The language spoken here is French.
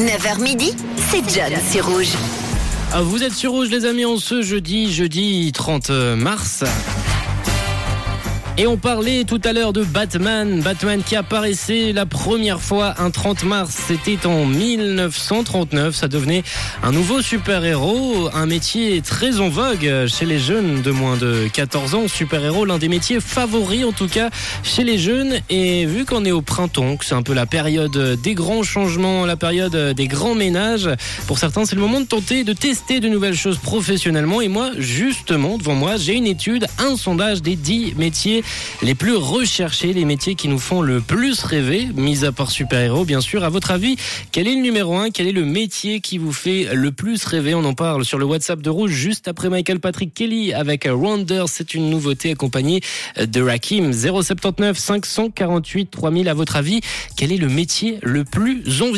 9h midi, c'est John sur Rouge. Ah, vous êtes sur Rouge les amis en ce jeudi, jeudi 30 mars. Et on parlait tout à l'heure de Batman, Batman qui apparaissait la première fois un 30 mars, c'était en 1939, ça devenait un nouveau super-héros, un métier très en vogue chez les jeunes de moins de 14 ans, super-héros, l'un des métiers favoris en tout cas chez les jeunes. Et vu qu'on est au printemps, que c'est un peu la période des grands changements, la période des grands ménages, pour certains c'est le moment de tenter de tester de nouvelles choses professionnellement. Et moi justement devant moi j'ai une étude, un sondage des 10 métiers les plus recherchés, les métiers qui nous font le plus rêver, mis à part super-héros, bien sûr. À votre avis, quel est le numéro 1 Quel est le métier qui vous fait le plus rêver? On en parle sur le WhatsApp de Rouge juste après Michael Patrick Kelly avec Wonder. C'est une nouveauté accompagnée de Rakim. 079 548 3000. À votre avis, quel est le métier le plus envie